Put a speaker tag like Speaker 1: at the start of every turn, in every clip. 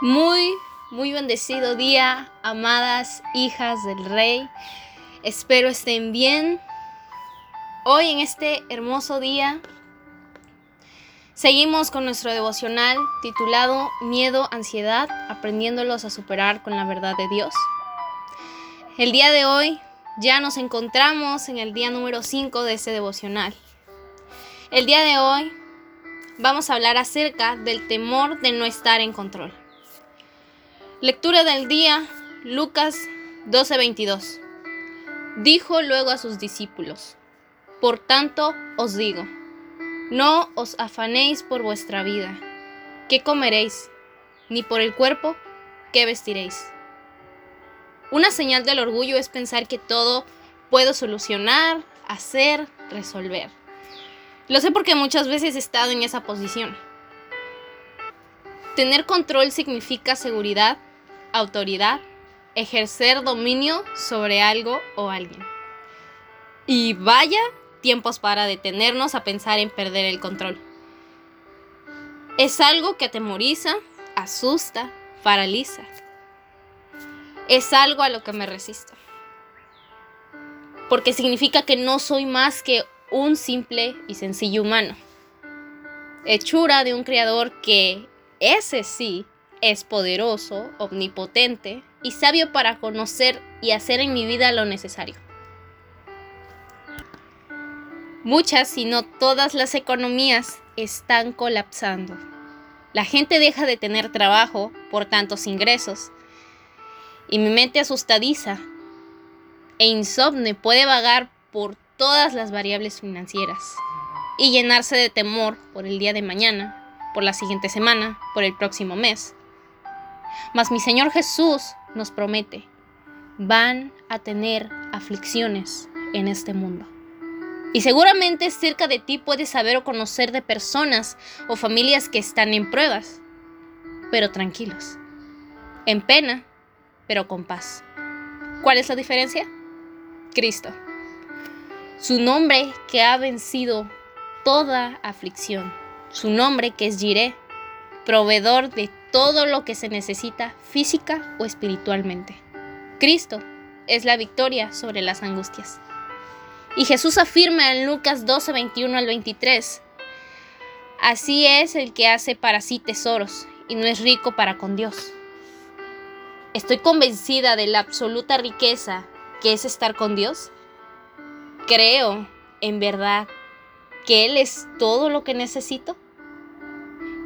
Speaker 1: Muy, muy bendecido día, amadas hijas del Rey. Espero estén bien. Hoy en este hermoso día seguimos con nuestro devocional titulado Miedo, Ansiedad, aprendiéndolos a superar con la verdad de Dios. El día de hoy ya nos encontramos en el día número 5 de este devocional. El día de hoy vamos a hablar acerca del temor de no estar en control. Lectura del día, Lucas 12:22. Dijo luego a sus discípulos, Por tanto os digo, no os afanéis por vuestra vida, qué comeréis, ni por el cuerpo, qué vestiréis. Una señal del orgullo es pensar que todo puedo solucionar, hacer, resolver. Lo sé porque muchas veces he estado en esa posición. Tener control significa seguridad, autoridad, ejercer dominio sobre algo o alguien. Y vaya tiempos para detenernos a pensar en perder el control. Es algo que atemoriza, asusta, paraliza. Es algo a lo que me resisto. Porque significa que no soy más que un simple y sencillo humano. Hechura de un creador que, ese sí, es poderoso, omnipotente y sabio para conocer y hacer en mi vida lo necesario. Muchas, si no todas las economías están colapsando. La gente deja de tener trabajo por tantos ingresos. Y mi mente asustadiza e insomne puede vagar por todas las variables financieras y llenarse de temor por el día de mañana, por la siguiente semana, por el próximo mes. Mas mi Señor Jesús nos promete, van a tener aflicciones en este mundo. Y seguramente cerca de ti puedes saber o conocer de personas o familias que están en pruebas, pero tranquilos, en pena, pero con paz. ¿Cuál es la diferencia? Cristo. Su nombre que ha vencido toda aflicción. Su nombre que es Jireh, proveedor de todo lo que se necesita física o espiritualmente. Cristo es la victoria sobre las angustias. Y Jesús afirma en Lucas 12, 21 al 23, Así es el que hace para sí tesoros y no es rico para con Dios. Estoy convencida de la absoluta riqueza que es estar con Dios. Creo, en verdad, que Él es todo lo que necesito.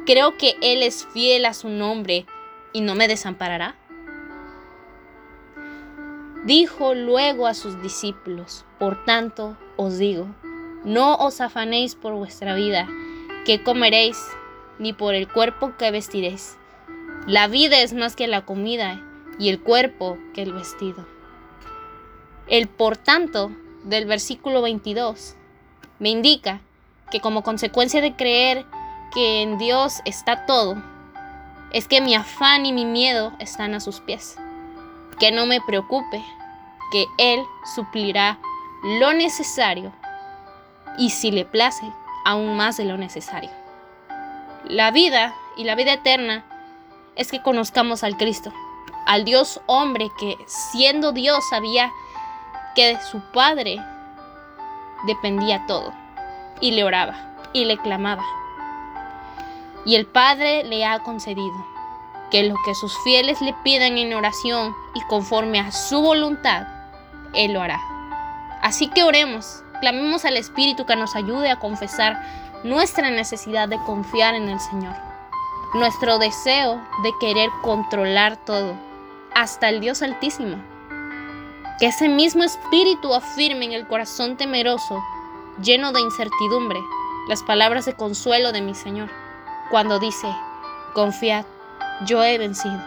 Speaker 1: Creo que Él es fiel a su nombre y no me desamparará. Dijo luego a sus discípulos, por tanto os digo, no os afanéis por vuestra vida, que comeréis, ni por el cuerpo que vestiréis. La vida es más que la comida y el cuerpo que el vestido. El por tanto del versículo 22 me indica que como consecuencia de creer que en Dios está todo, es que mi afán y mi miedo están a sus pies. Que no me preocupe, que Él suplirá lo necesario y si le place, aún más de lo necesario. La vida y la vida eterna es que conozcamos al Cristo, al Dios hombre que siendo Dios sabía que de su Padre dependía todo y le oraba y le clamaba y el Padre le ha concedido que lo que sus fieles le pidan en oración y conforme a su voluntad, Él lo hará. Así que oremos, clamemos al Espíritu que nos ayude a confesar nuestra necesidad de confiar en el Señor, nuestro deseo de querer controlar todo, hasta el Dios Altísimo. Que ese mismo Espíritu afirme en el corazón temeroso, lleno de incertidumbre, las palabras de consuelo de mi Señor cuando dice, confiad, yo he vencido.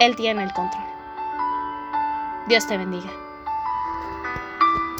Speaker 1: Él tiene el control. Dios te bendiga.